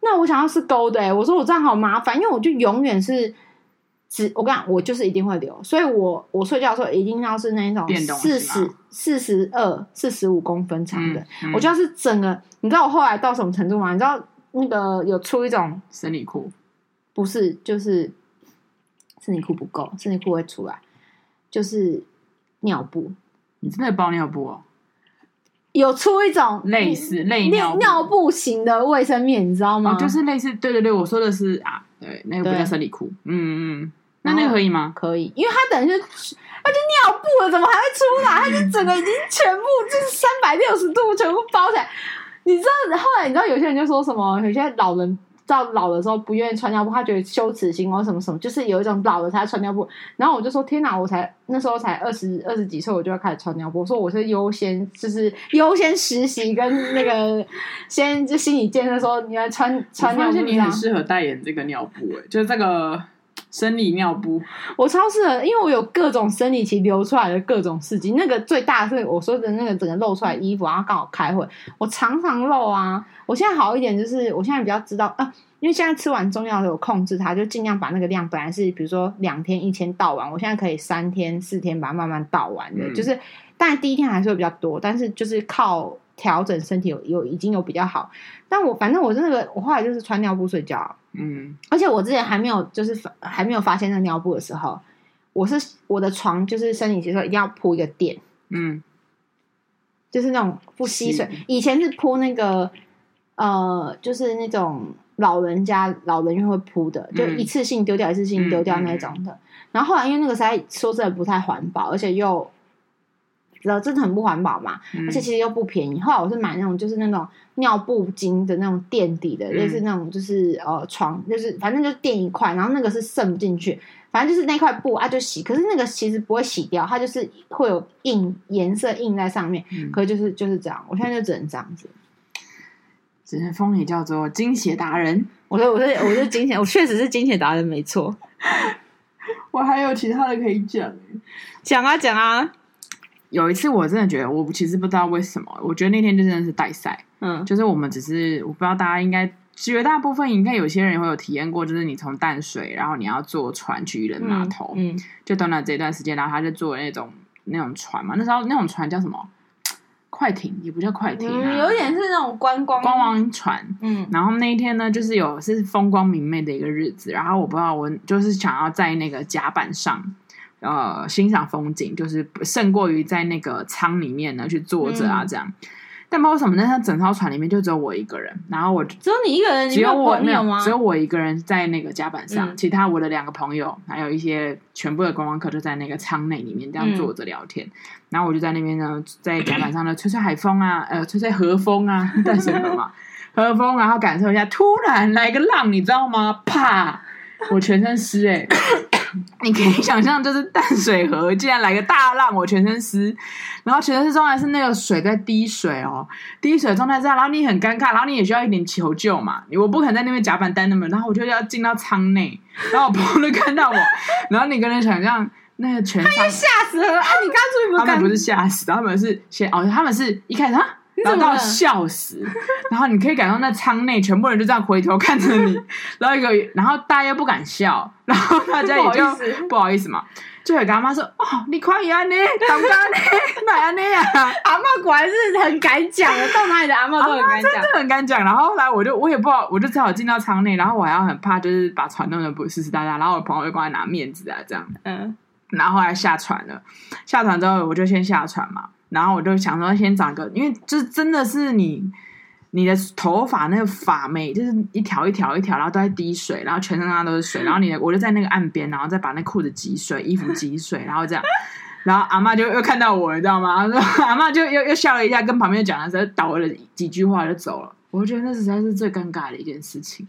那我想要是勾的、欸，我说我这样好麻烦，因为我就永远是。只我跟你讲，我就是一定会流，所以我我睡觉的时候一定要是那种四十四十二、四十五公分长的。嗯嗯、我就要是整个，你知道我后来到什么程度吗？你知道那个有出一种生理裤，不是，就是生理裤不够，生理裤会出来，就是尿布。你真的包尿布哦？有出一种类似类尿尿布型的卫生面，你知道吗？哦、就是类似，对对对，我说的是啊，对，那个不叫生理裤，嗯嗯。那那个可以吗？可以，因为它等于是，它就尿布了，怎么还会出来？它就整个已经全部就是三百六十度全部包起来。你知道后来你知道有些人就说什么？有些老人到老的时候不愿意穿尿布，他觉得羞耻心或什么什么，就是有一种老了才穿尿布。然后我就说天哪，我才那时候才二十二十几岁，我就要开始穿尿布。我说我是优先，就是优先实习跟那个先就心理建设说你要穿穿尿布。你很适合代言这个尿布，哎，就是这个。生理尿布，我超适合，因为我有各种生理期流出来的各种事情。那个最大是我说的那个整个露出来衣服，然后刚好开会，我常常露啊。我现在好一点，就是我现在比较知道啊，因为现在吃完中药有控制它，就尽量把那个量本来是比如说两天一天倒完，我现在可以三天四天把它慢慢倒完的。嗯、就是，但第一天还是会比较多，但是就是靠调整身体有有已经有比较好。但我反正我是那个，我后来就是穿尿布睡觉。嗯，而且我之前还没有就是还没有发现那尿布的时候，我是我的床就是生理期的时候一定要铺一个垫，嗯，就是那种不吸水。以前是铺那个呃，就是那种老人家老人院会铺的，就一次性丢掉，一次性丢掉那种的。然后后来因为那个实在说真的不太环保，而且又。知道真的很不环保嘛，嗯、而且其实又不便宜。后来我是买那种就是那种尿布巾的那种垫底的，类似、嗯、那种就是呃床，就是反正就垫一块，然后那个是渗不进去，反正就是那块布啊就洗。可是那个其实不会洗掉，它就是会有印颜色印在上面。嗯、可是就是就是这样，我现在就只能这样子。只能封你叫做惊血达人。我说我说我是惊血，我确实是惊血达人，没错。我还有其他的可以讲，讲啊讲啊。有一次，我真的觉得，我其实不知道为什么，我觉得那天就真的是带赛，嗯，就是我们只是，我不知道大家应该绝大部分应该有些人会有体验过，就是你从淡水，然后你要坐船去渔人码头，嗯，嗯就短短这段时间，然后他就坐那种那种船嘛，那时候那种船叫什么？快艇也不叫快艇，啊，嗯，有点是那种观光观光船，嗯，然后那一天呢，就是有是风光明媚的一个日子，然后我不知道，我就是想要在那个甲板上。呃，欣赏风景就是胜过于在那个舱里面呢去坐着啊，这样。嗯、但不知道为什么，那整艘船里面就只有我一个人，然后我只有你一个人，只有我你有吗？只有我一个人在那个甲板上，嗯、其他我的两个朋友还有一些全部的观光客就在那个舱内里面这样坐着聊天。嗯、然后我就在那边呢，在甲板上呢吹吹海风啊，呃，吹吹和风啊，但是河嘛，和风，然后感受一下，突然来个浪，你知道吗？啪，我全身湿哎、欸。你可以想象，就是淡水河竟然来个大浪，我全身湿，然后全身是状态是那个水在滴水哦，滴水状态下，然后你很尴尬，然后你也需要一点求救嘛，我不可能在那边甲板待那么，然后我就要进到舱内，然后我朋友就看到我，然后你跟人想象那个全舱吓死了啊！你刚出去不？他们不是吓死，他们是先哦，他们是一开始啊。然后到笑死，然后你可以感到那舱内全部人就这样回头看着你，然后一个，然后大家又不敢笑，然后大家也就不好，不好意思嘛，就会跟阿妈说：“哦，你快呀，你怎么呢？哪样呢呀？”阿妈果然是很敢讲的，到哪里的阿妈都很敢讲，真的很敢讲。然后后来我就我也不好，我就只好进到舱内，然后我还要很怕，就是把船弄得不湿湿哒哒。然后我朋友就过来拿面子啊，这样。嗯。然后后来下船了，下船之后我就先下船嘛。然后我就想说，先找一个，因为这真的是你，你的头发那个发尾就是一条一条一条，然后都在滴水，然后全身上都是水，然后你我就在那个岸边，然后再把那裤子挤水，衣服挤水，然后这样，然后阿嬷就又看到我，你知道吗？阿嬷就又又笑了一下，跟旁边讲的时候倒了几句话就走了。我觉得那实在是最尴尬的一件事情。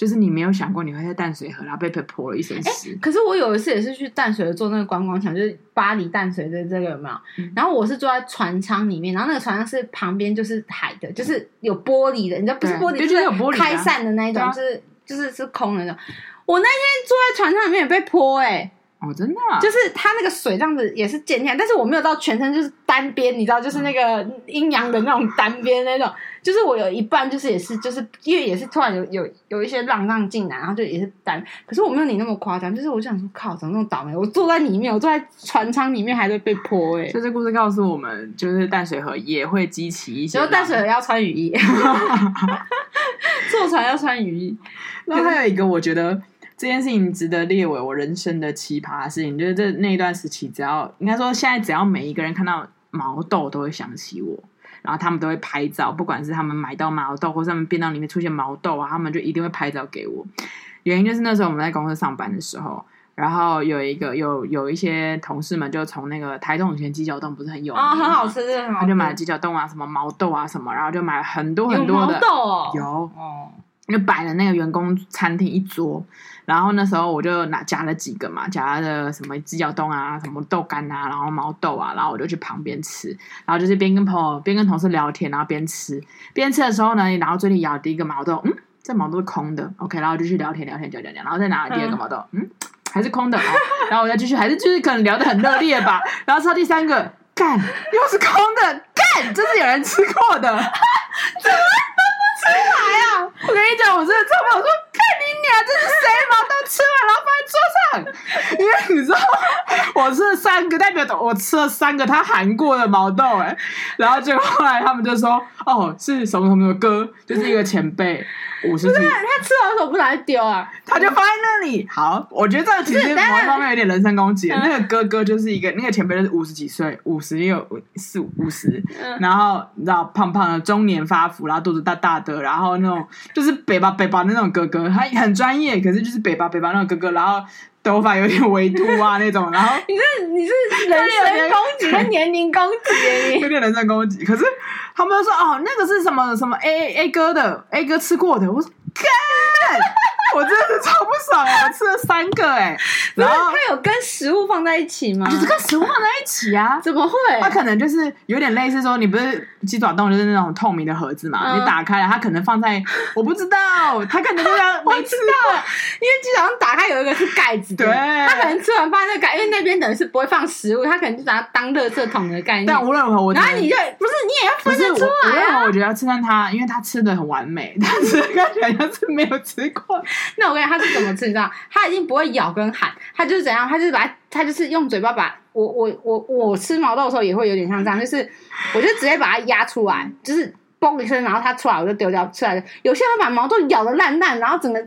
就是你没有想过你会在淡水河，然后被被泼了一身屎。可是我有一次也是去淡水做那个观光墙，就是巴黎淡水的这个有没有？嗯、然后我是坐在船舱里面，然后那个船舱是旁边就是海的，就是有玻璃的，你知道不是玻璃，对就是有玻璃开扇的那一种，啊、就是就是是空的那种。我那天坐在船舱里面也被泼哎、欸。哦，真的、啊，就是它那个水这样子也是溅起来，但是我没有到全身就是单边，你知道，就是那个阴阳的那种单边那种，嗯、就是我有一半就是也是就是因为也是突然有有有一些浪浪进来，然后就也是单，可是我没有你那么夸张，就是我就想说靠，怎么那么倒霉？我坐在里面，我坐在船舱里面还在被泼哎、欸，所以这故事告诉我们，就是淡水河也会激起一些，然后淡水河要穿雨衣，坐船要穿雨衣，那还有一个我觉得。这件事情值得列为我人生的奇葩的事情，就是这那一段时期，只要应该说现在只要每一个人看到毛豆都会想起我，然后他们都会拍照，不管是他们买到毛豆，或是他们便当里面出现毛豆啊，他们就一定会拍照给我。原因就是那时候我们在公司上班的时候，然后有一个有有一些同事们就从那个台中以前鸡脚冻不是很有名，哦，很好吃，他就买了鸡脚冻啊，什么毛豆啊什么，然后就买了很多很多的有毛豆哦，有哦，就摆了那个员工餐厅一桌。然后那时候我就拿夹了几个嘛，夹了什么鸡脚冻啊，什么豆干啊，然后毛豆啊，然后我就去旁边吃，然后就是边跟朋友边跟同事聊天，然后边吃，边吃的时候呢，然后嘴里咬第一个毛豆，嗯，这毛豆是空的，OK，然后就去聊天聊天聊聊聊，然后再拿了第二个毛豆，嗯，嗯，还是空的，哦，然后我再继续，还是就是可能聊得很热烈吧，然后吃到第三个，干，又是空的，干，这是有人吃过的，怎 么来啊？我跟你讲，我真的臭不，我说看你俩这是谁毛豆？吃完然后放在桌上，因为你知道 我是三个，代表我吃了三个他含过的毛豆哎，然后就后来他们就说哦是什么什么的哥，就是一个前辈。五十几，他吃完的时候不拿去丢啊？他就放在那里。好，我觉得这个其实某一方面有点人身攻击。那个哥哥就是一个，那个前辈就是五十几岁，五十也有四五十，然后你知道胖胖的中年发福，然后肚子大大的，然后那种就是北巴北巴的那种哥哥，他很专业，可是就是北巴北巴那种哥哥，然后。头发有点微秃啊，那种，然后 你是你是人身攻击跟年龄 攻击，有点人身攻击。可是他们说哦，那个是什么什么 A A 哥的 A 哥吃过的，我说干。我真的是超不爽啊！我吃了三个哎、欸，然后它有跟食物放在一起吗？就是跟食物放在一起啊？怎么会？它可能就是有点类似说，你不是鸡爪冻就是那种透明的盒子嘛？嗯、你打开了，它可能放在我不知道，它可能就像 我知道，因为鸡爪冻打开有一个是盖子，对，它可能吃完放在那盖，因为那边等于是不会放食物，它可能就把它当垃圾桶的概念。但无论如何，我然后你就不是你也要分得出来啊？无论如何，我觉得要称赞他，因为它吃的很完美，但是看起来像是没有吃过。那我跟你讲，他是怎么吃？你知道，他已经不会咬跟喊，他就是怎样？他就是把，他就是用嘴巴把我我我我吃毛豆的时候也会有点像这样，就是我就直接把它压出来，就是嘣一声，然后它出来我就丢掉出来的。有些人把毛豆咬的烂烂，然后整个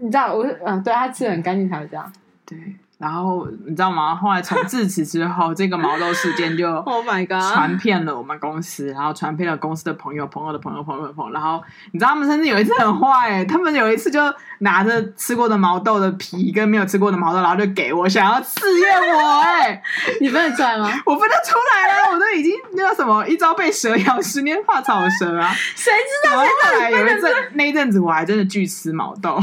你知道，我嗯，对他吃的很干净才会这样。对。然后你知道吗？后来从自此之后，这个毛豆事件就 Oh my God 传遍了我们公司，然后传遍了公司的朋友、朋友的朋友、朋友的朋友。然后你知道他们甚至有一次很坏，他们有一次就拿着吃过的毛豆的皮跟没有吃过的毛豆，然后就给我，想要试验我。哎，你分得出来吗？我分得出来了，我都已经那叫什么，一朝被蛇咬，十年怕草蛇啊。谁知道？后，后来有一阵那一阵子，我还真的巨吃毛豆，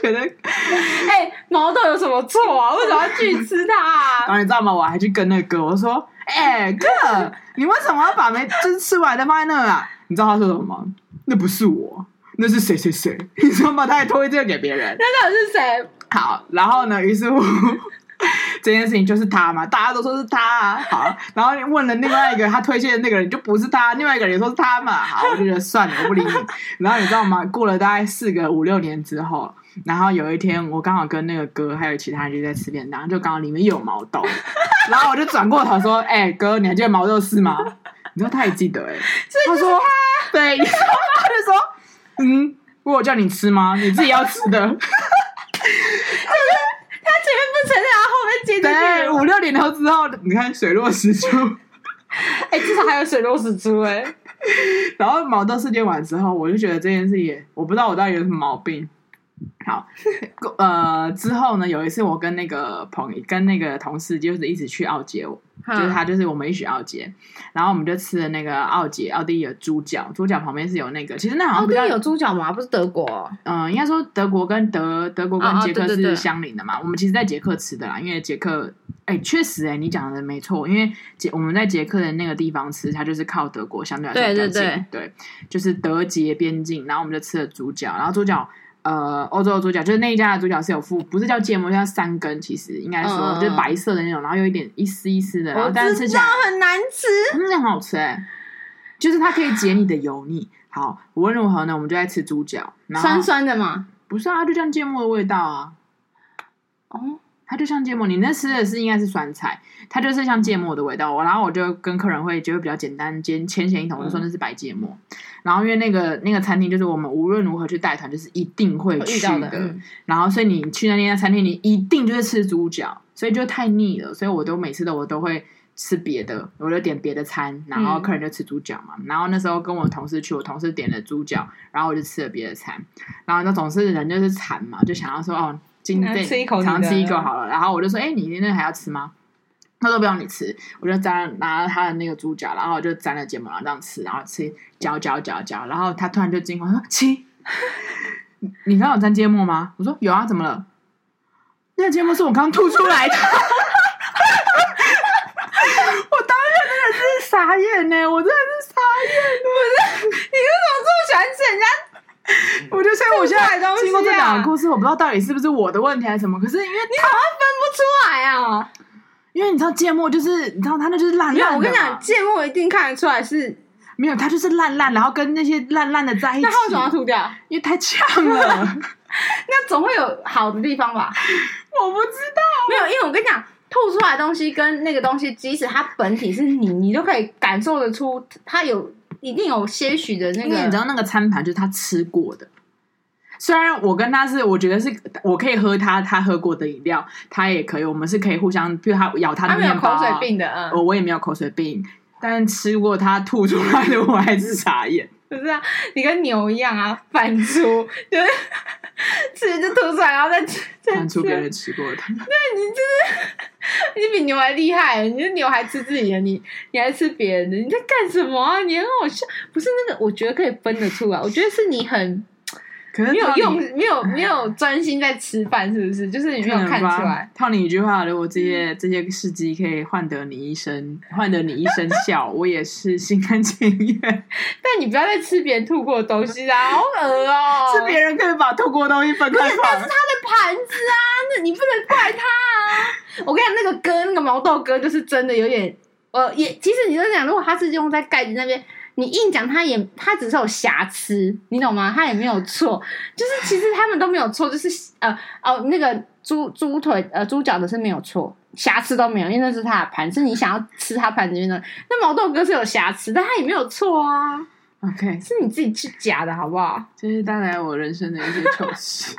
觉得哎、欸，毛豆有什么错？哇！为什么要拒吃它啊？然后你知道吗？我还去跟那个哥我说：“哎、欸、哥，你为什么要把没就是吃完的放在那啊？”你知道他说什么吗？那不是我，那是谁谁谁？你知道吗？他还推荐给别人。那到底是谁？好，然后呢？于是乎。这件事情就是他嘛，大家都说是他啊。好，然后你问了另外一个他推荐的那个人，就不是他，另外一个人也说是他嘛。好，我就觉得算了，我不理你。然后你知道吗？过了大概四个五六年之后，然后有一天我刚好跟那个哥还有其他人就在吃便当，就刚好里面有毛豆，然后我就转过头说：“哎、欸，哥，你还记得毛豆事吗？”你知道他也记得哎、欸，他说：“对。”他就说：“嗯，我叫你吃吗？你自己要吃的。”他前面不承认，然后后面接着对，五六年后之后，你看水落石出，哎、欸，至少还有水落石出哎。然后毛豆事件完之后，我就觉得这件事也，我不知道我到底有什么毛病。好，呃，之后呢，有一次我跟那个朋友，跟那个同事，就是一起去奥捷，就是他，就是我们一起奥捷，然后我们就吃了那个奥捷奥地利的猪脚，猪脚旁边是有那个，其实那好像奥地利有猪脚吗？不是德国？嗯、呃，应该说德国跟德德国跟捷克是相邻的嘛。我们其实，在捷克吃的啦，因为捷克，哎，确实，哎，你讲的没错，因为捷我们在捷克的那个地方吃，它就是靠德国相对来说比较近，对对对，对，就是德捷边境，然后我们就吃了猪脚，然后猪脚。呃，欧洲的猪脚就是那一家的猪脚是有附，不是叫芥末，叫三根，其实应该说、嗯、就是白色的那种，然后有一点一丝一丝的，然后但是吃起来很难吃，真的很好吃哎，就是它可以解你的油腻。好，无论如何呢，我们就在吃猪脚，酸酸的嘛？不是啊，就像芥末的味道啊。哦。它就像芥末，你那吃的是应该是酸菜，它就是像芥末的味道。我然后我就跟客人会就会比较简单，简浅显易懂，就说那是白芥末。嗯、然后因为那个那个餐厅就是我们无论如何去带团，就是一定会去的。的嗯、然后所以你去那家餐厅，你一定就是吃猪脚，所以就太腻了。所以我都每次的我都会吃别的，我就点别的餐，然后客人就吃猪脚嘛。嗯、然后那时候跟我同事去，我同事点了猪脚，然后我就吃了别的餐。然后那总是人就是馋嘛，就想要说哦。今天吃一口，常吃一口好了。然后我就说：“哎、欸，你那个还要吃吗？”他说：“不用你吃。”我就沾拿了他的那个猪脚，然后我就沾了芥末，然后这样吃，然后吃嚼嚼嚼嚼。然后他突然就惊慌说：“七，你刚刚有沾芥末吗？”我说：“有啊，怎么了？”那个芥末是我刚吐出来的。我当时真的是傻眼呢，我真的是傻眼。不是你为什么这么喜欢吃人家？我就说，我现在经过这两个故事，我不知道到底是不是我的问题还是什么。可是因为你好像分不出来啊，因为你知道芥末就是，你知道它那就是烂烂的。我跟你讲，芥末一定看得出来是没有，它就是烂烂，然后跟那些烂烂的在一起。那为什么要吐掉？因为太呛了。那总会有好的地方吧？我不知道，没有，因为我跟你讲，吐出来的东西跟那个东西，即使它本体是你，你都可以感受得出，它有一定有些许的那个。你知道那个餐盘就是他吃过的。虽然我跟他是，我觉得是我可以喝他他喝过的饮料，他也可以，我们是可以互相，比如他咬他的面包，他没有口水病的，嗯，我我也没有口水病，但吃过他吐出来的，我还是傻眼。不是啊，你跟牛一样啊，反刍，就是吃就吐出来，然后再吃，反刍别人吃过的。对，你就是你比牛还厉害，你的牛还吃自己的，你你还吃别人的，你在干什么啊？你很好笑，不是那个，我觉得可以分得出来，我觉得是你很。可能没有用，没有没有专心在吃饭，是不是？就是你没有看出来。套你一句话，如果这些这些事迹可以换得你一声，换得你一声笑，我也是心甘情愿。但你不要再吃别人吐过的东西啊，好恶哦！吃别人可以把吐过的东西分开放，那是他的盘子啊，那你不能怪他啊！我跟你讲，那个哥，那个毛豆哥，就是真的有点，呃，也其实你就讲，如果他是用在盖子那边。你硬讲，他也他只是有瑕疵，你懂吗？他也没有错，就是其实他们都没有错，就是呃哦那个猪猪腿呃猪脚的是没有错，瑕疵都没有，因为那是他的盘，是你想要吃他盘子里面的。那毛豆哥是有瑕疵，但他也没有错啊。OK，是你自己去假的好不好？这是带来我人生的一些糗事。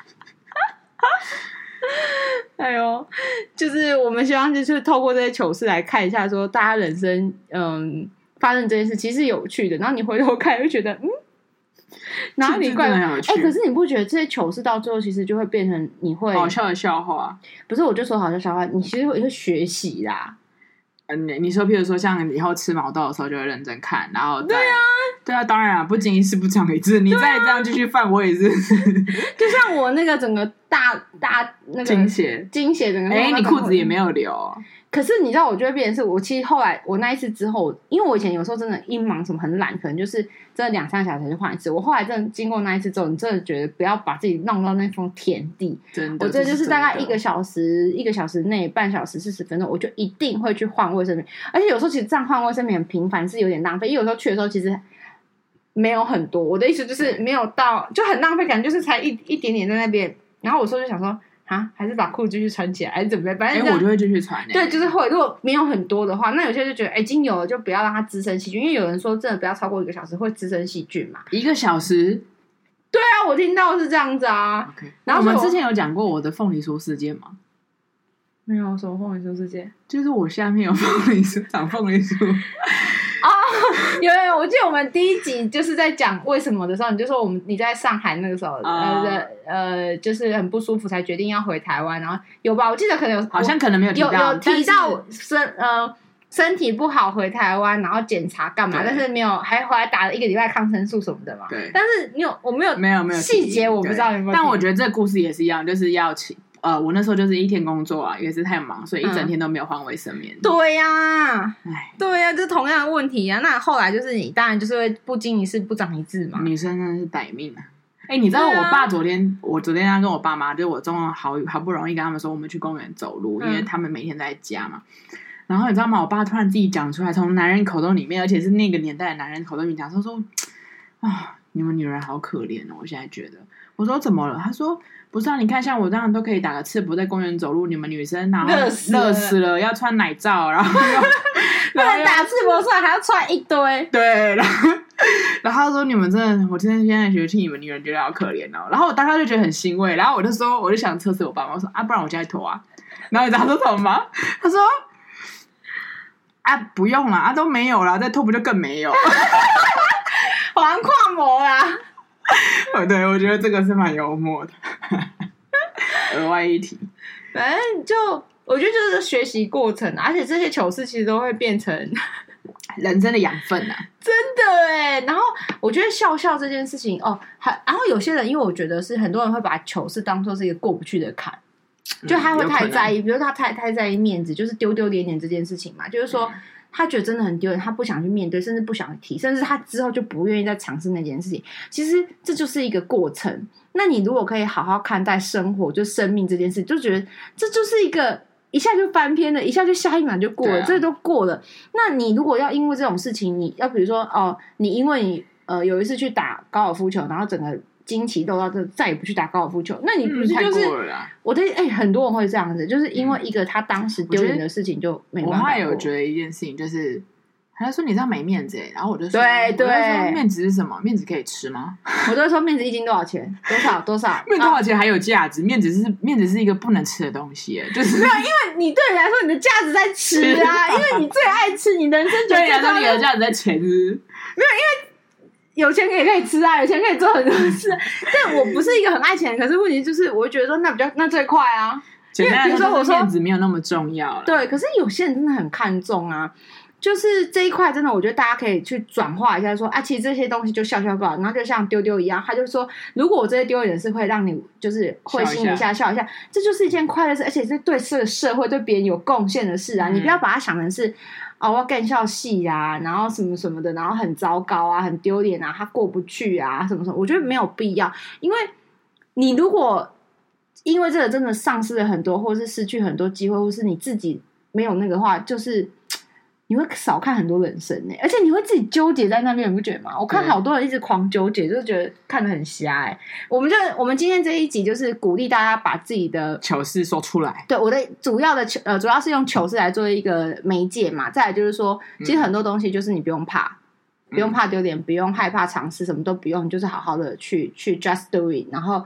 哎呦，就是我们希望就是透过这些糗事来看一下，说大家人生嗯。发生这件事其实有趣的，然后你回头看，会觉得嗯，然后你怪哎、欸，可是你不觉得这些糗事到最后其实就会变成你会好笑的笑话？不是，我就说好笑笑话，你其实会会学习啦。嗯，你说，譬如说，像以后吃毛豆的时候，就会认真看，然后对啊，对啊，当然啊，不经一事不长一智，你再这样继续犯，我也是。就像我那个整个大大那个惊血惊血整个，哎，你裤子也没有留。可是你知道，我就会变成是我其实后来我那一次之后，因为我以前有时候真的，一忙什么很懒，可能就是真的两三个小时就换一次。我后来真的经过那一次之后，你真的觉得不要把自己弄到那种田地。真的，我这就是大概一个小时，一个小时内，半小时四十分钟，我就一定会去换卫生棉。而且有时候其实这样换卫生棉很频繁是有点浪费，因为有时候去的时候其实没有很多。我的意思就是没有到就很浪费，感觉就是才一一点点在那边。然后我说就想说。啊，还是把裤子继续穿起来，还是怎么样？反正、欸、我就会继续穿。对，就是会。如果没有很多的话，那有些就觉得，哎、经有了，就不要让它滋生细菌。因为有人说，真的不要超过一个小时会滋生细菌嘛。一个小时？对啊，我听到是这样子啊。Okay. 然后我们之前有讲过我的凤梨酥事件吗？没有什么凤梨酥事件，就是我下面有凤梨酥，长凤梨酥。哦，有有，我记得我们第一集就是在讲为什么的时候，你就说我们你在上海那个时候，呃、uh, 呃，就是很不舒服，才决定要回台湾，然后有吧？我记得可能有，好像可能没有提到，有有提到身呃身体不好回台湾，然后检查干嘛？但是没有，还回来打了一个礼拜抗生素什么的嘛。对，但是你有我没有没有没有细节，我不知道有没有。但我觉得这个故事也是一样，就是要请。呃，我那时候就是一天工作啊，也是太忙，所以一整天都没有换卫生棉。嗯、对呀、啊，唉，对呀、啊，就同样的问题啊。那后来就是你，当然就是会不经一事不长一智嘛。女生真的是歹命啊！哎、欸，你知道我爸昨天，啊、我昨天他跟我爸妈，就我中午好好不容易跟他们说，我们去公园走路，因为他们每天在家嘛。嗯、然后你知道吗？我爸突然自己讲出来，从男人口中里面，而且是那个年代的男人口中里面讲，他说啊，你们女人好可怜哦！我现在觉得，我说怎么了？他说。不是啊，你看像我这样都可以打个赤膊在公园走路，你们女生然后热死了，死了要穿奶罩，然后 不能打赤膊出来还要穿一堆。对，然后然后他说你们真的，我真的现在觉得替你们女人觉得好可怜哦。然后我当时就觉得很欣慰，然后我就说我就想测试我爸妈，我说啊，不然我家里脱啊。然后你知道他说什么吗？他说啊，不用了啊，都没有了，再脱不就更没有，横跨膜啊。哦，对，我觉得这个是蛮幽默的。额外一提，反正就我觉得就是学习过程，而且这些糗事其实都会变成 人生的养分啊！真的哎。然后我觉得笑笑这件事情哦，还然后有些人，因为我觉得是很多人会把糗事当做是一个过不去的坎，就他会太在意，比如他太太在意面子，就是丢丢脸脸这件事情嘛，就是说。嗯他觉得真的很丢人，他不想去面对，甚至不想提，甚至他之后就不愿意再尝试那件事情。其实这就是一个过程。那你如果可以好好看待生活，就生命这件事，就觉得这就是一个一下就翻篇了，一下就下一秒就过了，啊、这都过了。那你如果要因为这种事情，你要比如说哦，你因为你呃有一次去打高尔夫球，然后整个经期漏到这，再也不去打高尔夫球。那你不是就是、我的哎、很多人会这样子，就是因为一个他当时丢脸的事情就没我办法过。后来有觉得一件事情，就是他就说你这样没面子哎，然后我就说，对对面子是什么？面子可以吃吗？我就说面子一斤多少钱？多少多少？面子多啊少钱还有价值？面子是面子是一个不能吃的东西哎，就是没有因为你对你来说，你的价值在吃啊，因为你最爱吃，你人生觉得那你的价值在钱是不是有钱也可以吃啊，有钱可以做很多事。但我不是一个很爱钱，可是问题就是，我会觉得说那比较那最快啊。简单来比如说我说面子没有那么重要了。对，可是有些人真的很看重啊，就是这一块真的，我觉得大家可以去转化一下说，啊，其实这些东西就笑笑够了，然后就像丢丢一样，他就说，如果我这些丢人是会让你就是会心一下笑一下，这就是一件快乐事，而且是对这个社会对别人有贡献的事啊，嗯你不要把它想成是。哦，我要干校戏啊，然后什么什么的，然后很糟糕啊，很丢脸啊，他过不去啊，什么什么，我觉得没有必要，因为你如果因为这个真的丧失了很多，或是失去很多机会，或是你自己没有那个话，就是你会少看很多人生呢、而且你会自己纠结在那边，你不觉得吗？我看好多人一直狂纠结，就是觉得看得很瞎哎。我们就我们今天这一集就是鼓励大家把自己的糗事说出来。对，我的主要的糗呃，主要是用糗事来做一个媒介嘛。再来就是说，其实很多东西就是你不用怕，不用怕丢脸，不用害怕尝试，什么都不用，就是好好的去去 just do it，然后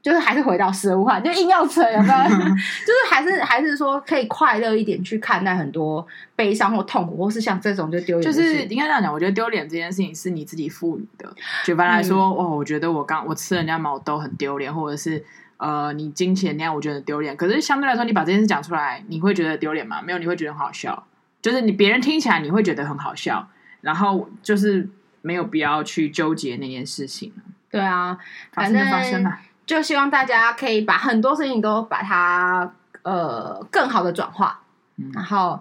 就是还是回到十五话，就硬要扯，有没有？就是还是还是说可以快乐一点去看待很多悲伤或痛苦，或是像这种就丢脸就，是应该这样讲，我觉得丢脸这件事情是你自己赋予的。举凡来说，嗯哦，我觉得我刚我吃人家毛豆很丢脸，或者是呃，你金钱那样我觉得丢脸。可是相对来说，你把这件事讲出来，你会觉得丢脸吗？没有，你会觉得很好笑。就是你别人听起来你会觉得很好笑，然后就是没有必要去纠结那件事情。对啊，反正发生了。就希望大家可以把很多事情都把它呃更好的转化，嗯然后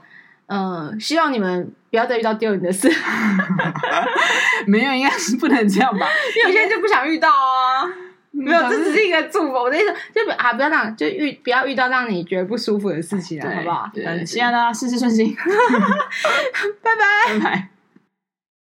嗯、呃希望你们不要再遇到丢人的事 没有，应该是不能这样吧？因为有些人就不想遇到啊。没有，这只是一个祝福。我的意思就不啊，不要让就遇不要遇到让你觉得不舒服的事情了，好不好？对嗯希望大家事事顺心，拜拜。拜拜。